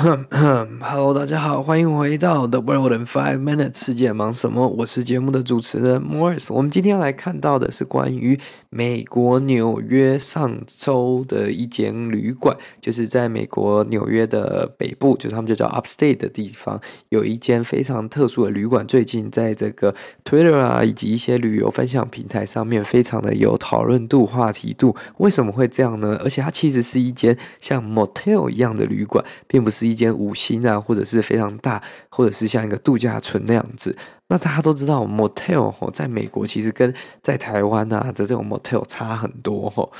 Hello，大家好，欢迎回到 The World in Five Minutes。世界忙什么？我是节目的主持人 Morris。我们今天要来看到的是关于美国纽约上周的一间旅馆，就是在美国纽约的北部，就是他们就叫 Upstate 的地方，有一间非常特殊的旅馆。最近在这个 Twitter 啊，以及一些旅游分享平台上面，非常的有讨论度、话题度。为什么会这样呢？而且它其实是一间像 Motel 一样的旅馆，并不是一间五星啊，或者是非常大，或者是像一个度假村那样子。那大家都知道，motel，在美国其实跟在台湾啊的这种 motel 差很多。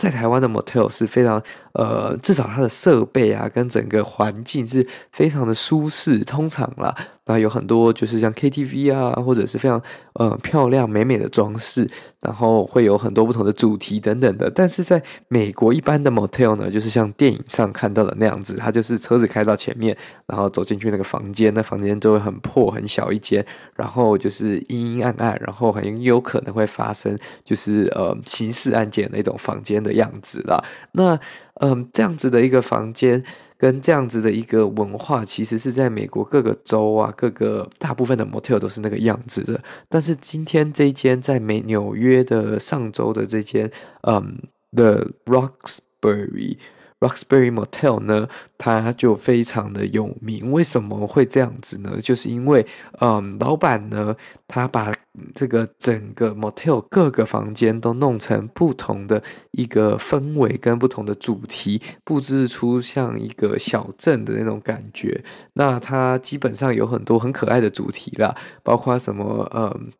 在台湾的 motel 是非常呃，至少它的设备啊，跟整个环境是非常的舒适，通常啦。然后有很多就是像 KTV 啊，或者是非常呃漂亮美美的装饰，然后会有很多不同的主题等等的。但是在美国一般的 motel 呢，就是像电影上看到的那样子，它就是车子开到前面，然后走进去那个房间，那房间就会很破很小一间，然后就是阴阴暗暗，然后很有可能会发生就是呃刑事案件那种房间的样子啦。那嗯、这样子的一个房间。跟这样子的一个文化，其实是在美国各个州啊，各个大部分的 motel 都是那个样子的。但是今天这间在美纽约的上周的这间，嗯，The Roxbury。Roxbury Motel 呢，它就非常的有名。为什么会这样子呢？就是因为，嗯，老板呢，他把这个整个 Motel 各个房间都弄成不同的一个氛围跟不同的主题，布置出像一个小镇的那种感觉。那它基本上有很多很可爱的主题啦，包括什么，嗯。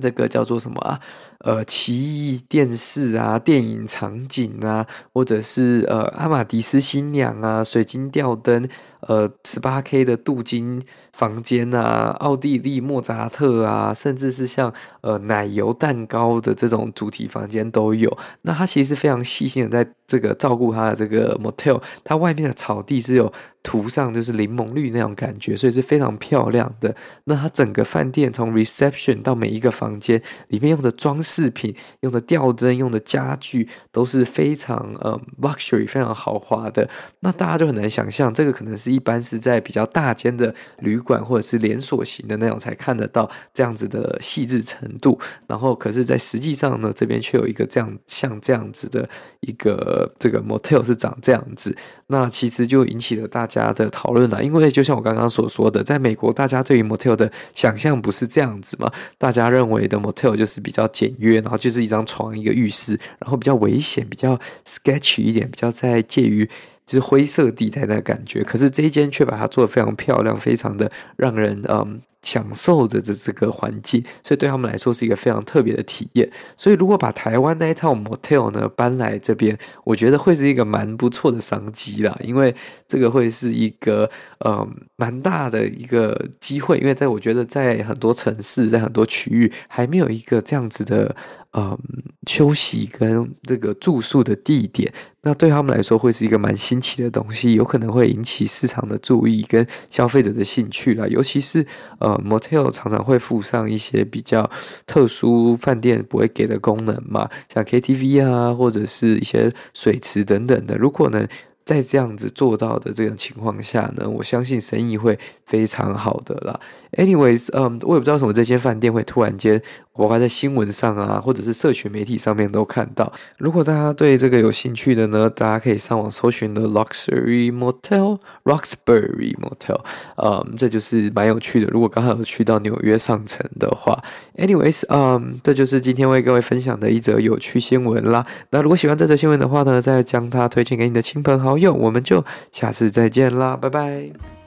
这个叫做什么啊？呃，奇异电视啊，电影场景啊，或者是呃，阿玛迪斯新娘啊，水晶吊灯，呃，十八 K 的镀金房间啊，奥地利莫扎特啊，甚至是像呃奶油蛋糕的这种主题房间都有。那他其实非常细心的在这个照顾他的这个 motel，它外面的草地是有。涂上就是柠檬绿那种感觉，所以是非常漂亮的。那它整个饭店从 reception 到每一个房间里面用的装饰品、用的吊灯、用的家具都是非常呃 luxury、非常豪华的。那大家就很难想象，这个可能是一般是在比较大间的旅馆或者是连锁型的那种才看得到这样子的细致程度。然后，可是，在实际上呢，这边却有一个这样像这样子的一个这个 motel 是长这样子。那其实就引起了大。家的讨论了，因为就像我刚刚所说的，在美国，大家对于 motel 的想象不是这样子嘛？大家认为的 motel 就是比较简约，然后就是一张床、一个浴室，然后比较危险、比较 sketchy 一点，比较在介于就是灰色地带的感觉。可是这一间却把它做得非常漂亮，非常的让人嗯。享受的这这个环境，所以对他们来说是一个非常特别的体验。所以如果把台湾那一套 motel 呢搬来这边，我觉得会是一个蛮不错的商机啦。因为这个会是一个呃蛮大的一个机会，因为在我觉得在很多城市，在很多区域还没有一个这样子的呃休息跟这个住宿的地点，那对他们来说会是一个蛮新奇的东西，有可能会引起市场的注意跟消费者的兴趣啦，尤其是呃。呃，motel 常常会附上一些比较特殊饭店不会给的功能嘛，像 KTV 啊，或者是一些水池等等的。如果呢，在这样子做到的这种情况下呢，我相信生意会非常好的啦。Anyways，嗯，我也不知道为什么这间饭店会突然间，我还在新闻上啊，或者是社群媒体上面都看到。如果大家对这个有兴趣的呢，大家可以上网搜寻的 Luxury Motel，Roxbury Motel，嗯，这就是蛮有趣的。如果刚好有去到纽约上城的话，Anyways，嗯，这就是今天为各位分享的一则有趣新闻啦。那如果喜欢这则新闻的话呢，再将它推荐给你的亲朋好友。我们就下次再见啦，拜拜。